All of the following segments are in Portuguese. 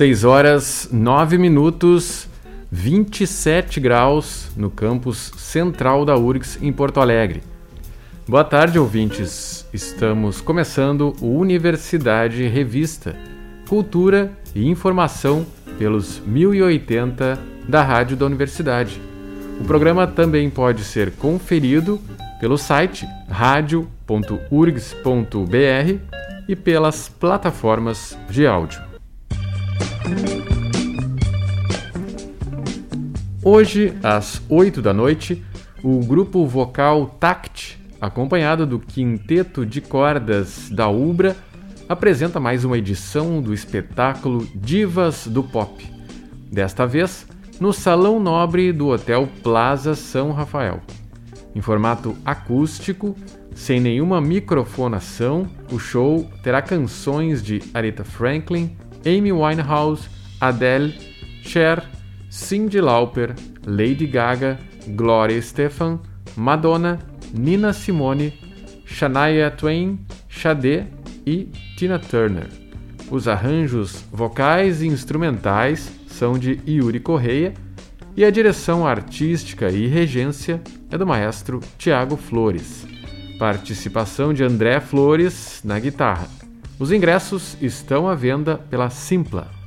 6 horas 9 minutos, 27 graus no campus central da URGS em Porto Alegre. Boa tarde, ouvintes. Estamos começando o Universidade Revista, Cultura e Informação pelos 1080 da Rádio da Universidade. O programa também pode ser conferido pelo site radio.urgs.br e pelas plataformas de áudio. Hoje, às 8 da noite, o grupo vocal Tact, acompanhado do quinteto de cordas da Ubra, apresenta mais uma edição do espetáculo Divas do Pop. Desta vez, no Salão Nobre do Hotel Plaza São Rafael. Em formato acústico, sem nenhuma microfonação, o show terá canções de Aretha Franklin, Amy Winehouse, Adele, Cher, Cyndi Lauper, Lady Gaga, Gloria Estefan, Madonna, Nina Simone, Shania Twain, Sade e Tina Turner. Os arranjos vocais e instrumentais são de Yuri Correia e a direção artística e regência é do maestro Tiago Flores. Participação de André Flores na guitarra. Os ingressos estão à venda pela Simpla.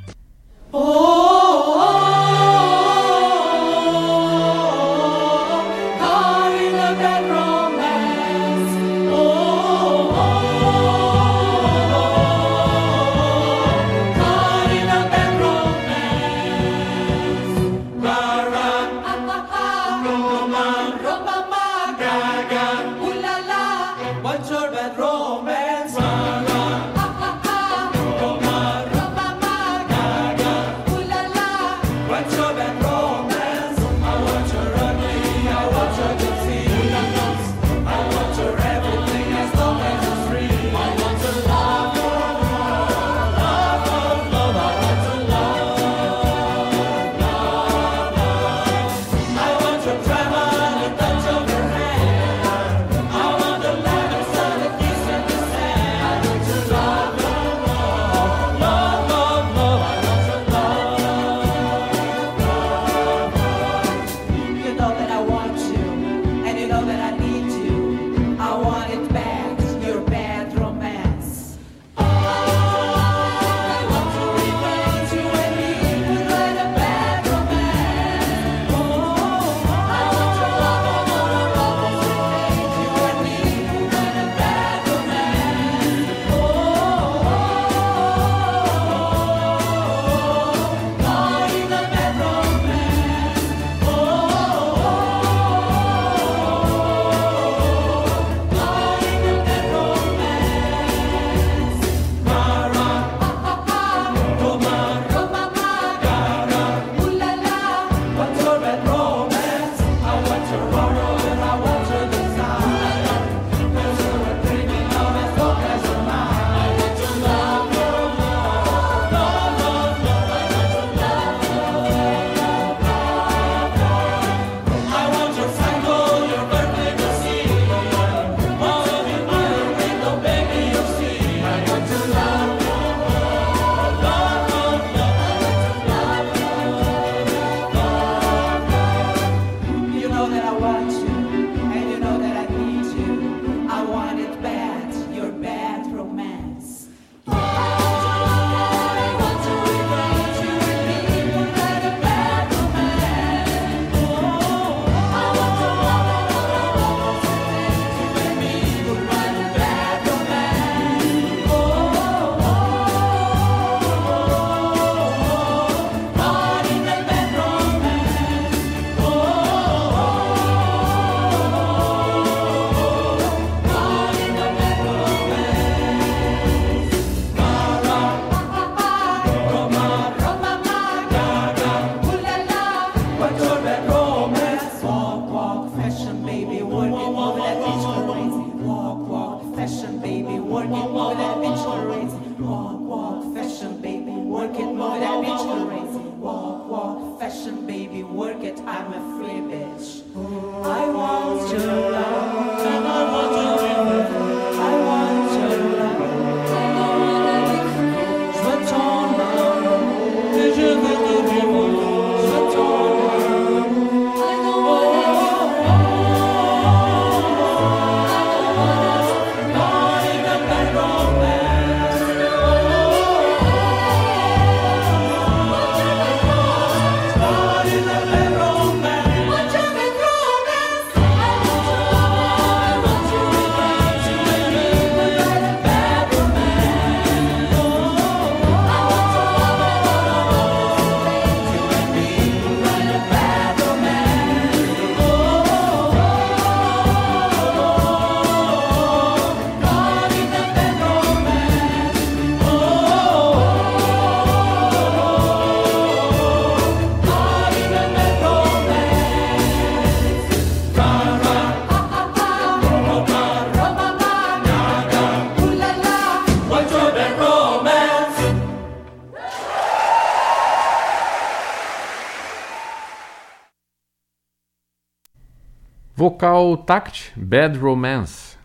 Vocal Tact, Bad Romance.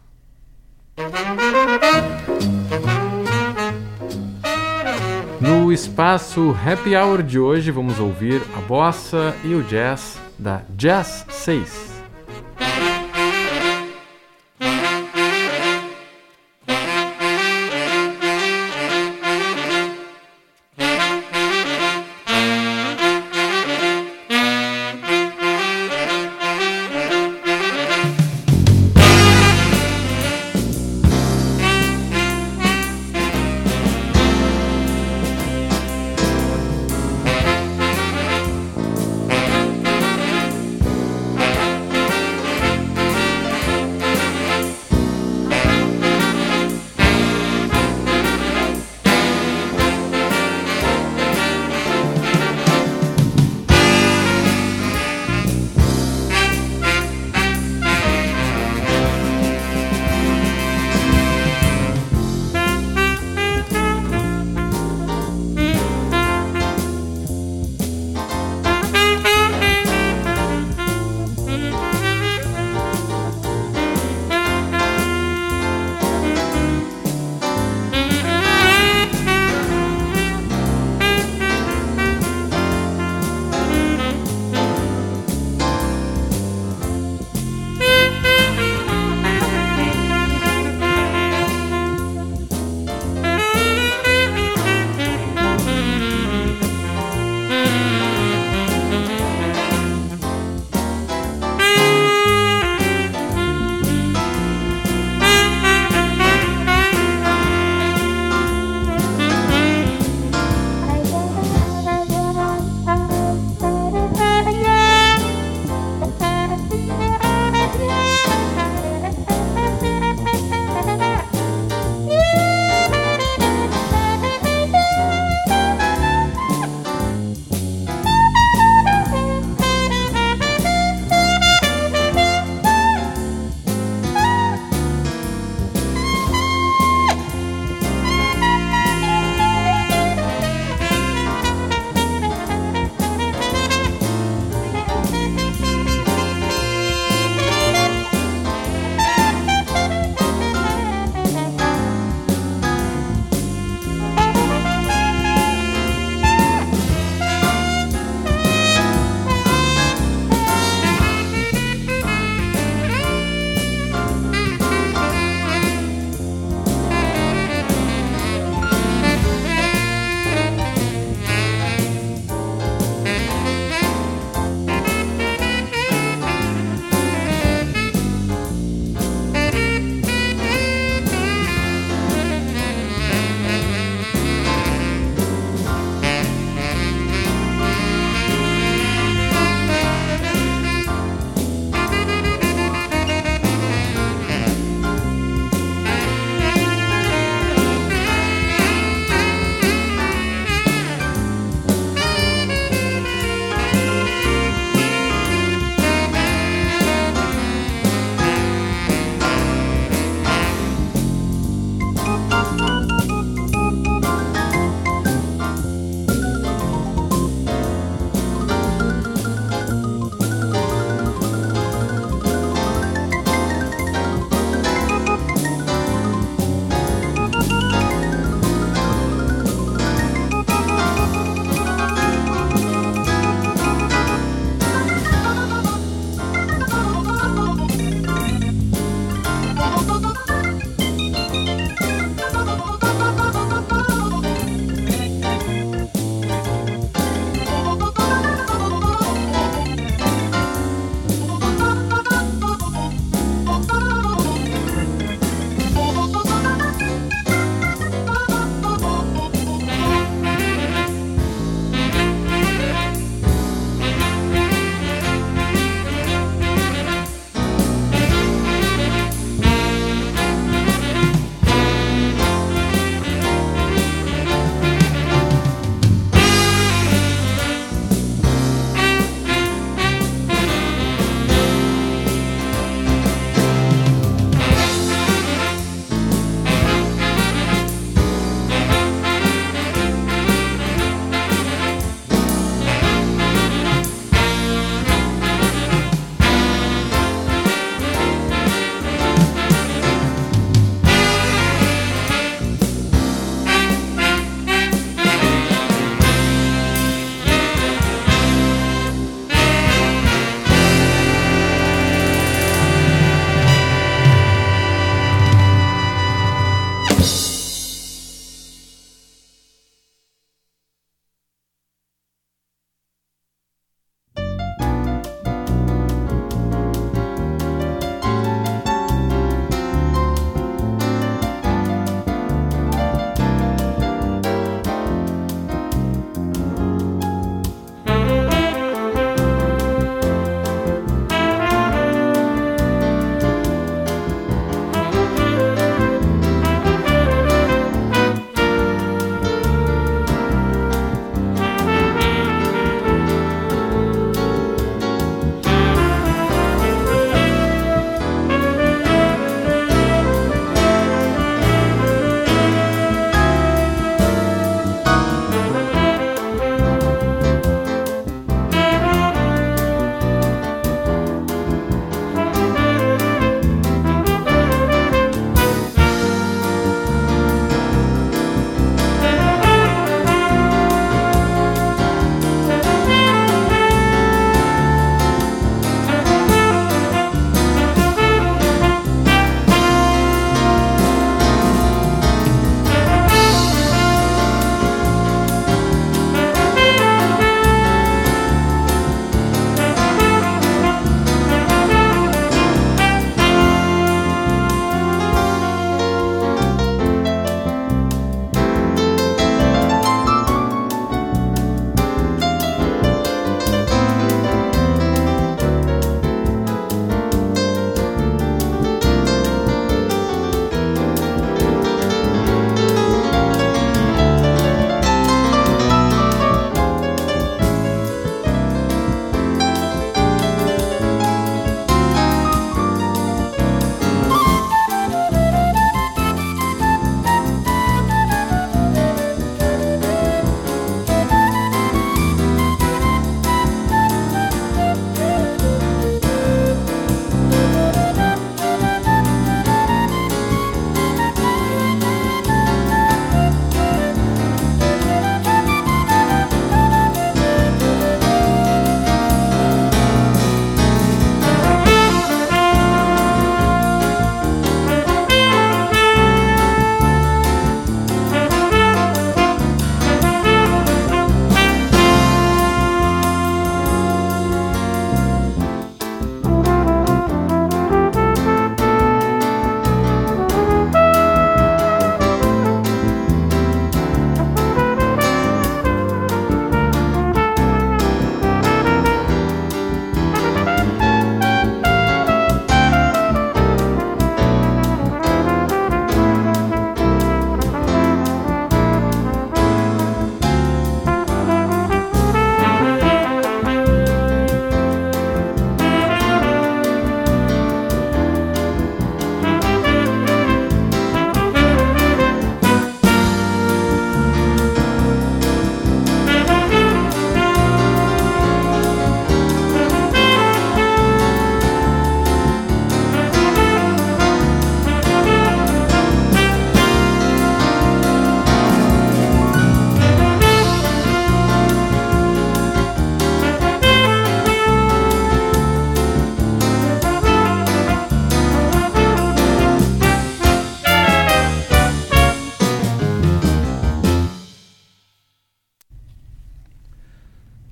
No espaço Happy Hour de hoje, vamos ouvir a bossa e o jazz da Jazz 6.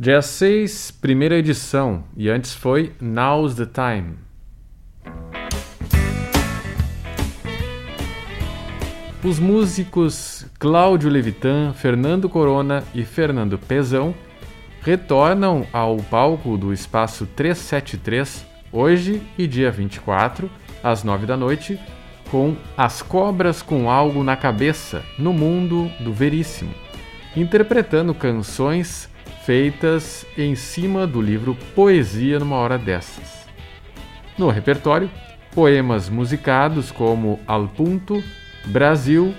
Dia 6, primeira edição, e antes foi Now's the Time. Os músicos Cláudio Levitan, Fernando Corona e Fernando Pezão retornam ao palco do Espaço 373 hoje e dia 24, às 9 da noite, com As Cobras com Algo na Cabeça, no Mundo do Veríssimo, interpretando canções feitas em cima do livro Poesia numa Hora Dessas. No repertório, poemas musicados como Al Punto, Brasil,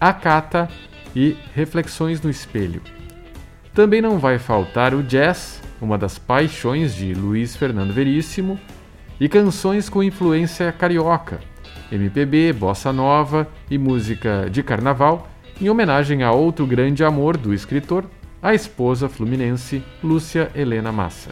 Acata e Reflexões no Espelho. Também não vai faltar o jazz, uma das paixões de Luiz Fernando Veríssimo, e canções com influência carioca, MPB, bossa nova e música de carnaval, em homenagem a outro grande amor do escritor, a esposa fluminense Lúcia Helena Massa.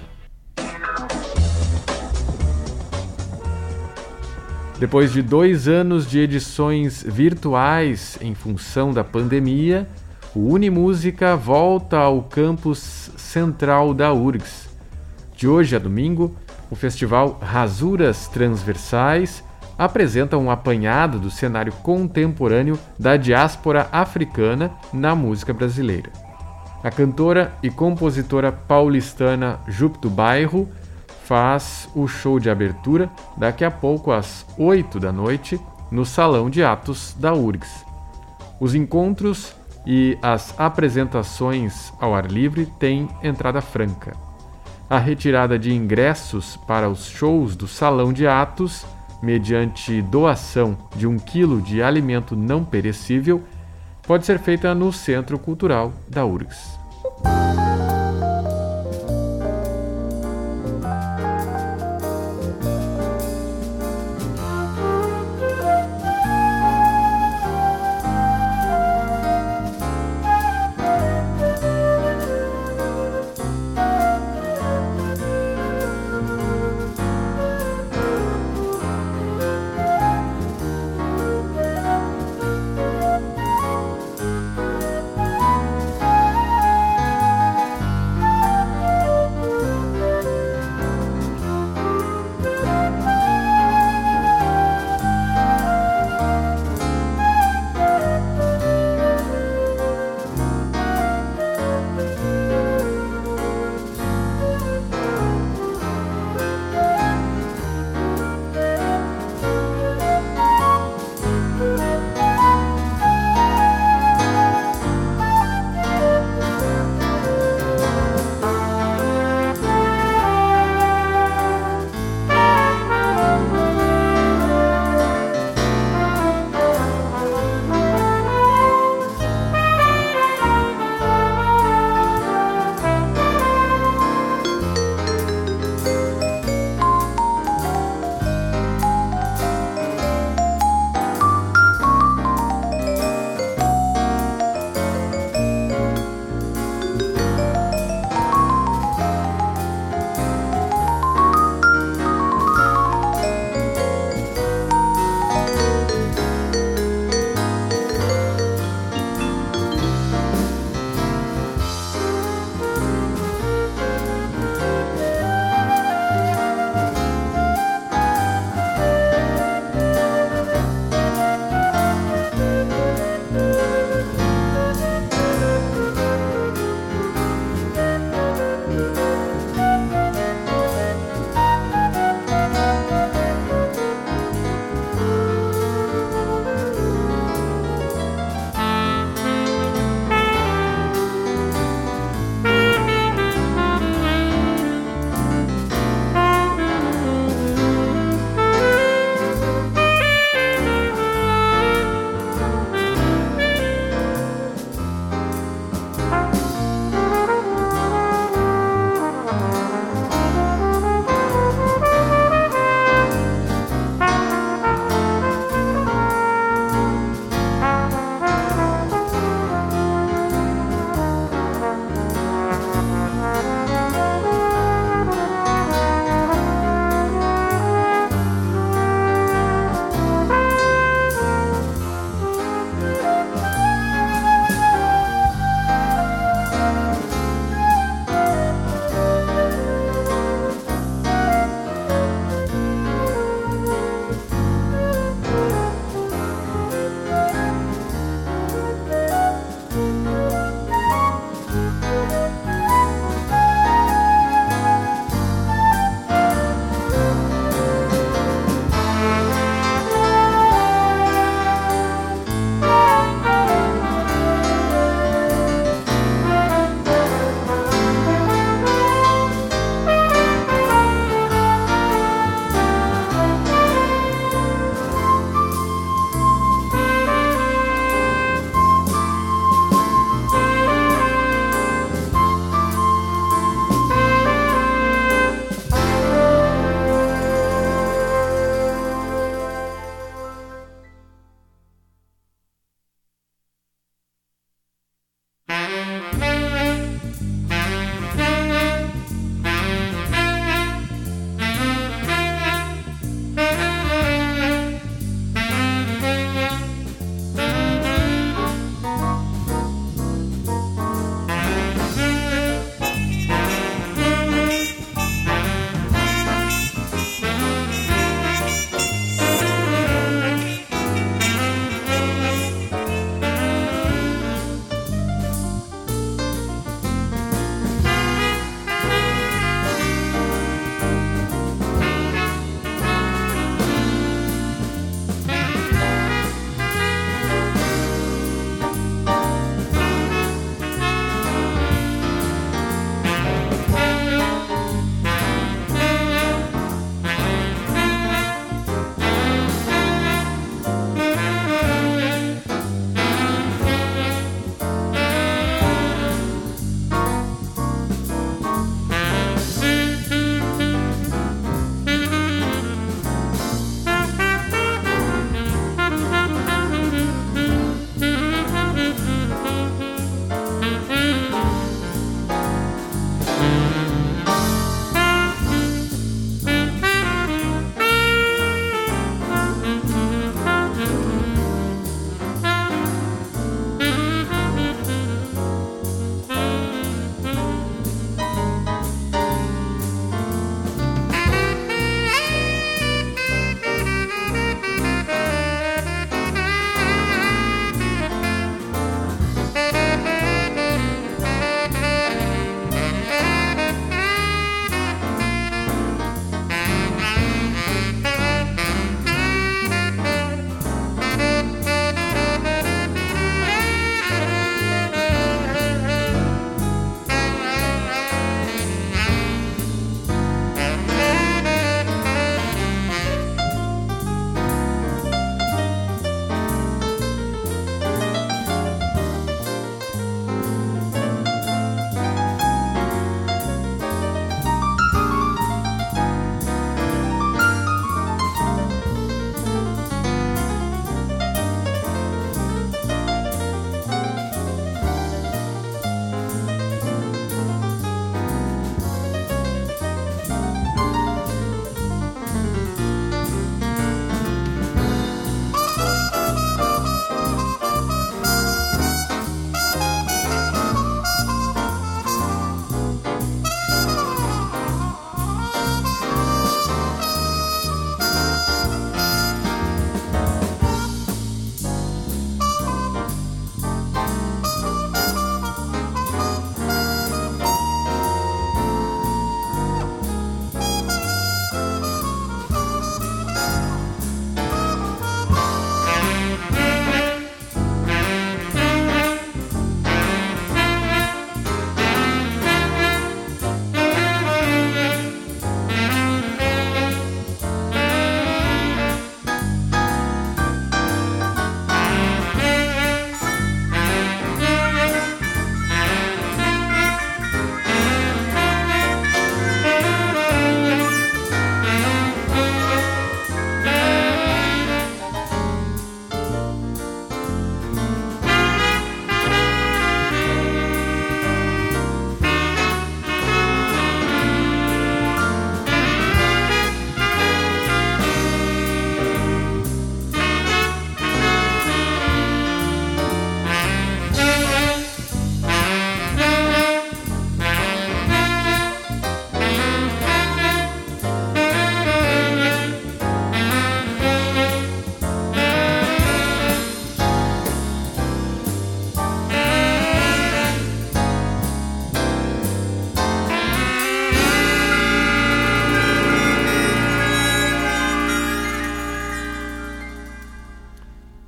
Depois de dois anos de edições virtuais em função da pandemia, o Unimúsica volta ao campus central da URGS. De hoje a domingo, o festival Rasuras Transversais apresenta um apanhado do cenário contemporâneo da diáspora africana na música brasileira. A cantora e compositora paulistana do Bairro faz o show de abertura daqui a pouco às 8 da noite no Salão de Atos da URGS. Os encontros e as apresentações ao ar livre têm entrada franca. A retirada de ingressos para os shows do Salão de Atos, mediante doação de um quilo de alimento não perecível, pode ser feita no Centro Cultural da URGS. oh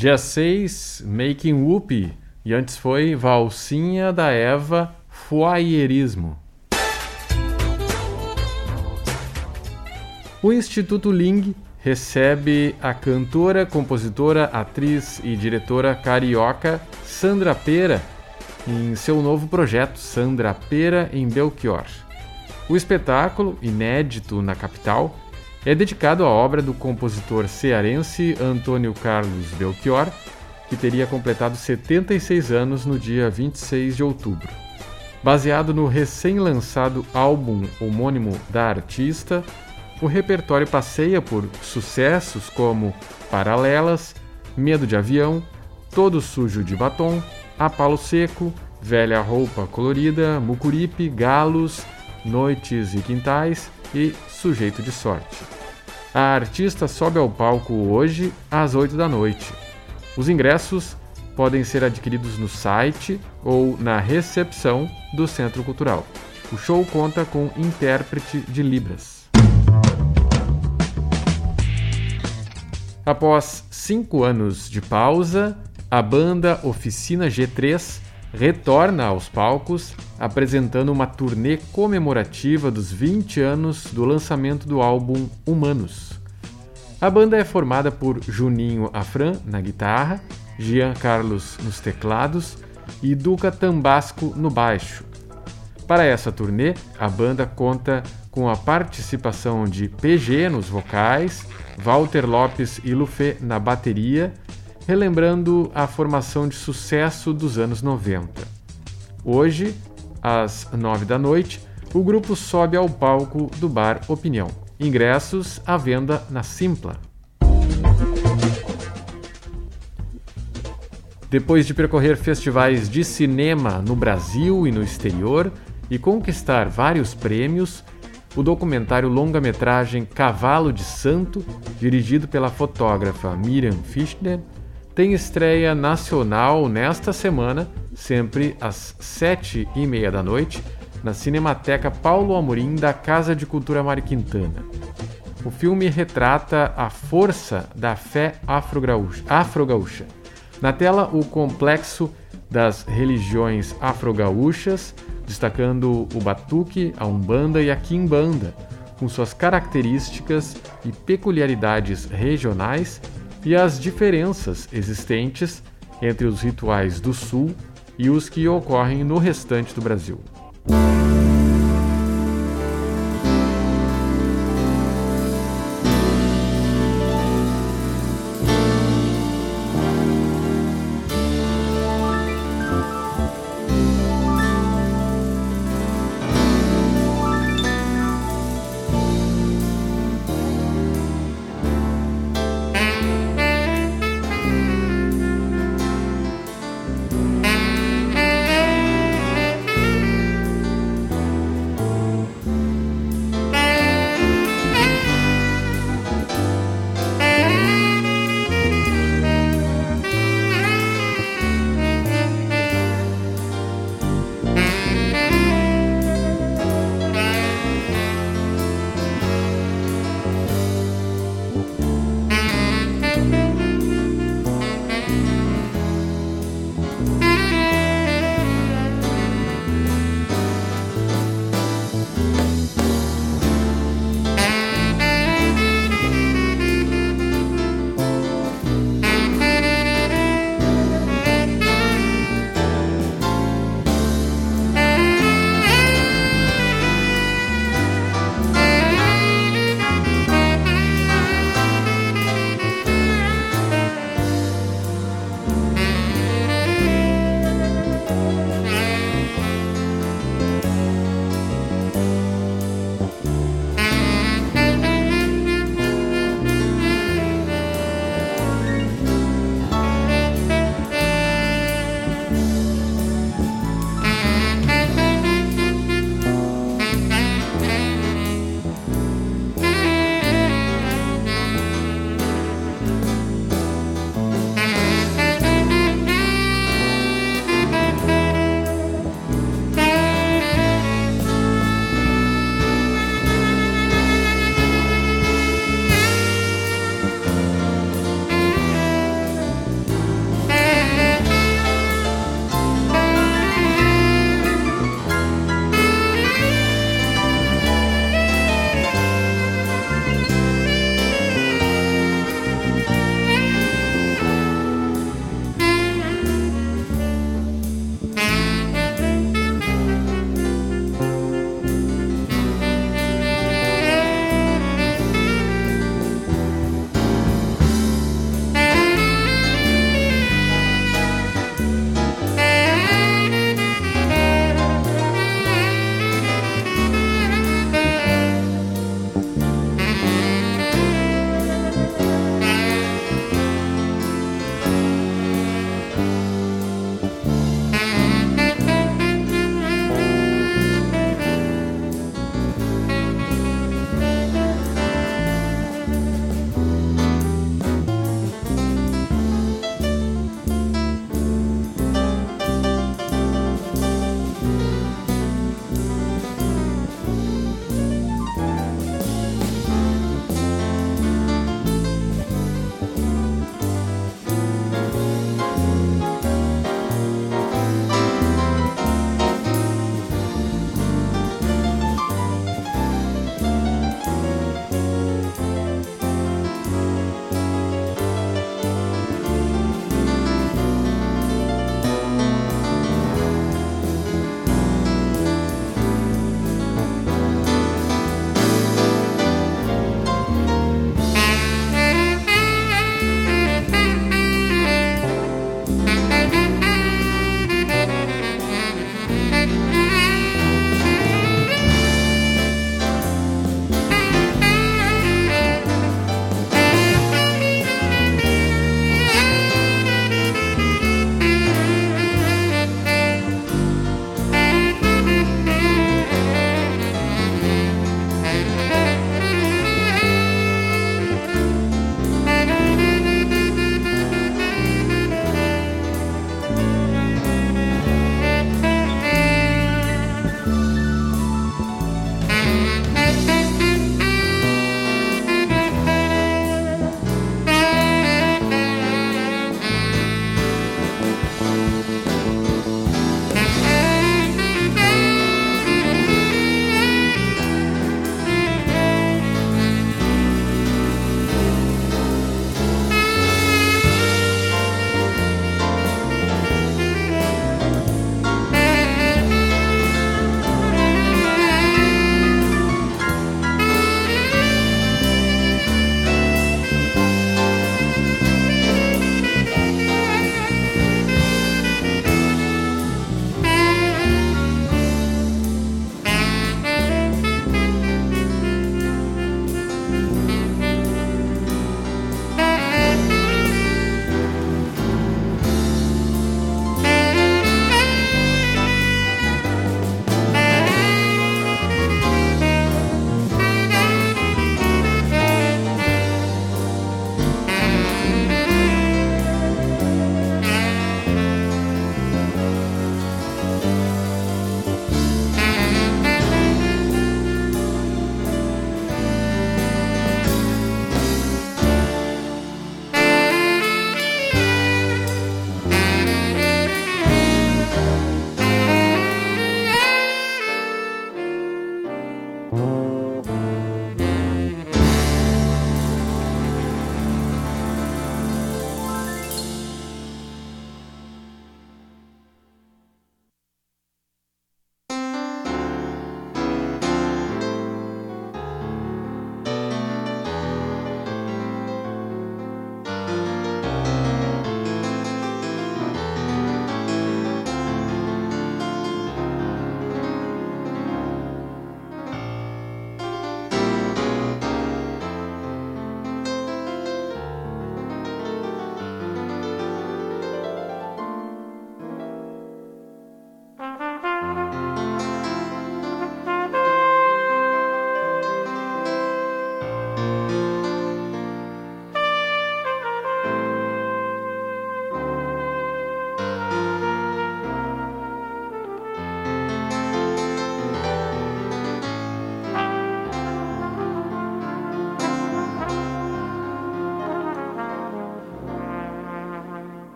Dia 6, Making Whoopi. E antes foi Valsinha da Eva, Foyerismo. O Instituto Ling recebe a cantora, compositora, atriz e diretora carioca Sandra Pera em seu novo projeto Sandra Pera em Belchior. O espetáculo, inédito na capital, é dedicado à obra do compositor cearense Antônio Carlos Belchior, que teria completado 76 anos no dia 26 de outubro. Baseado no recém-lançado álbum homônimo da artista, o repertório passeia por sucessos como Paralelas, Medo de Avião, Todo Sujo de Batom, A Palo Seco, Velha Roupa Colorida, Mucuripe, Galos, Noites e Quintais e Sujeito de Sorte. A artista sobe ao palco hoje às 8 da noite. Os ingressos podem ser adquiridos no site ou na recepção do Centro Cultural. O show conta com intérprete de Libras. Após cinco anos de pausa, a banda Oficina G3 retorna aos palcos apresentando uma turnê comemorativa dos 20 anos do lançamento do álbum Humanos. A banda é formada por Juninho Afran na guitarra, Jean Carlos nos teclados e Duca Tambasco no baixo. Para essa turnê, a banda conta com a participação de PG nos vocais, Walter Lopes e Lufê na bateria relembrando a formação de sucesso dos anos 90. Hoje, às nove da noite, o grupo sobe ao palco do bar Opinião. Ingressos à venda na Simpla. Depois de percorrer festivais de cinema no Brasil e no exterior e conquistar vários prêmios, o documentário longa-metragem Cavalo de Santo, dirigido pela fotógrafa Miriam Fischner, tem estreia nacional nesta semana, sempre às sete e meia da noite, na Cinemateca Paulo Amorim da Casa de Cultura Mário Quintana. O filme retrata a força da fé afro-gaúcha. Na tela, o complexo das religiões afro-gaúchas, destacando o batuque, a umbanda e a quimbanda, com suas características e peculiaridades regionais e as diferenças existentes entre os rituais do Sul e os que ocorrem no restante do Brasil.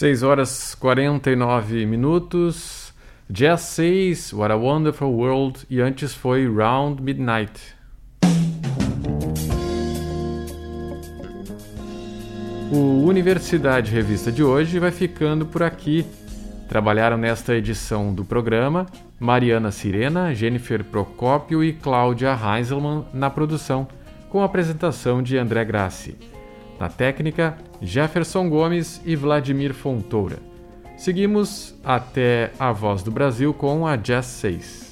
6 horas 49 minutos. Jazz 6, What a Wonderful World. E antes foi Round Midnight. O Universidade Revista de hoje vai ficando por aqui. Trabalharam nesta edição do programa Mariana Sirena, Jennifer Procópio e Cláudia Heinzelmann na produção, com a apresentação de André Grassi. Na técnica, Jefferson Gomes e Vladimir Fontoura. Seguimos até a Voz do Brasil com a Jazz 6.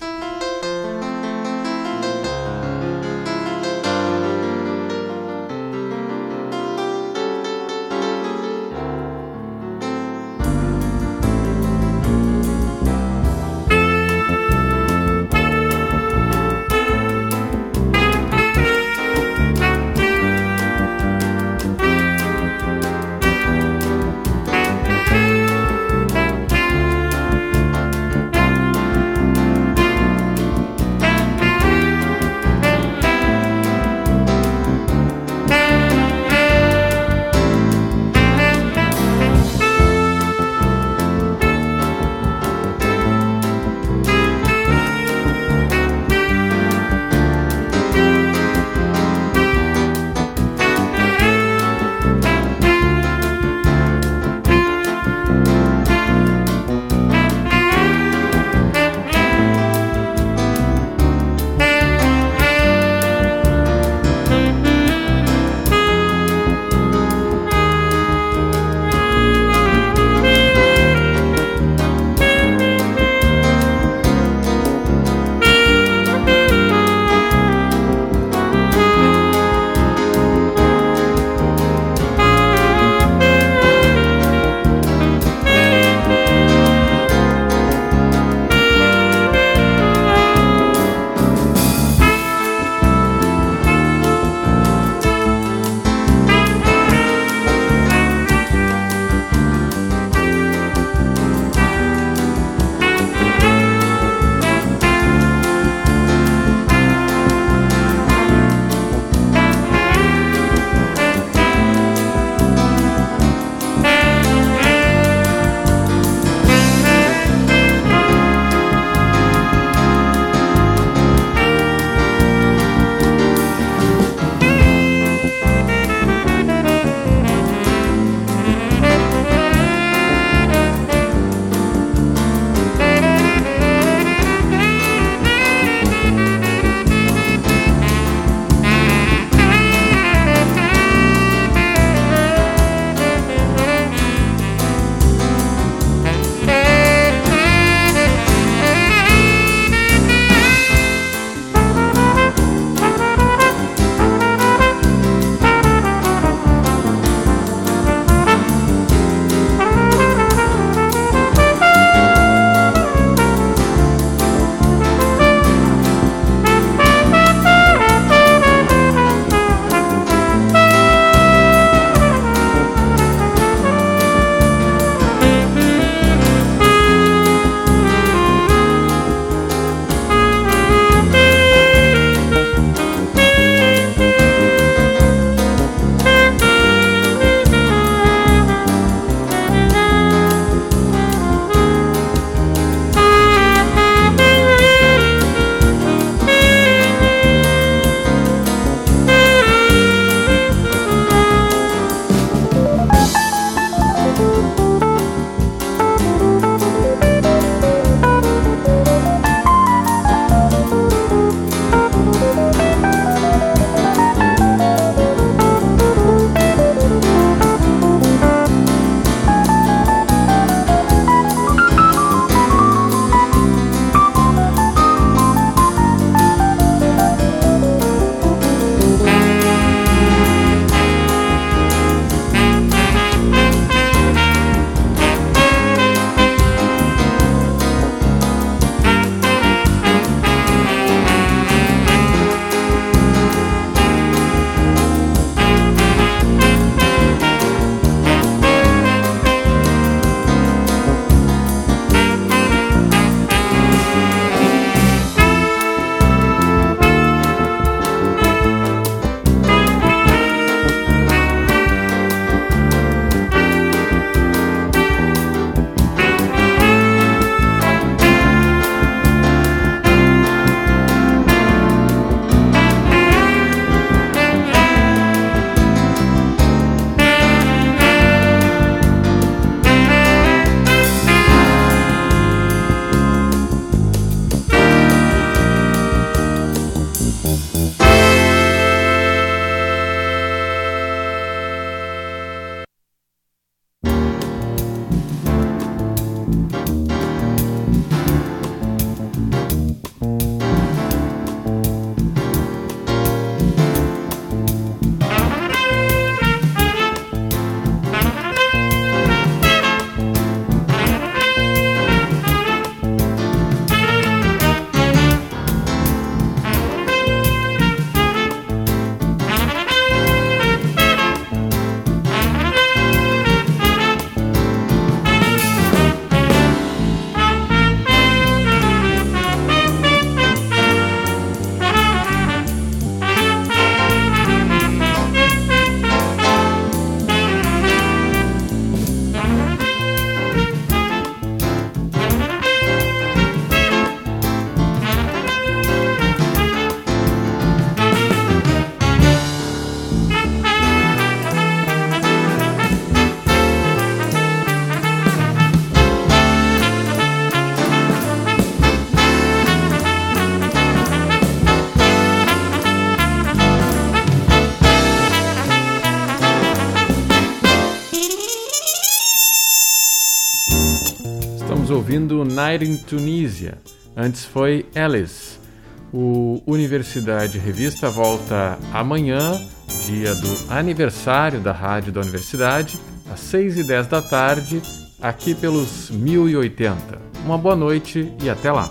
Ouvindo Night in Tunisia. Antes foi Alice. O Universidade Revista volta amanhã, dia do aniversário da rádio da universidade, às 6 e 10 da tarde, aqui pelos 1080. Uma boa noite e até lá!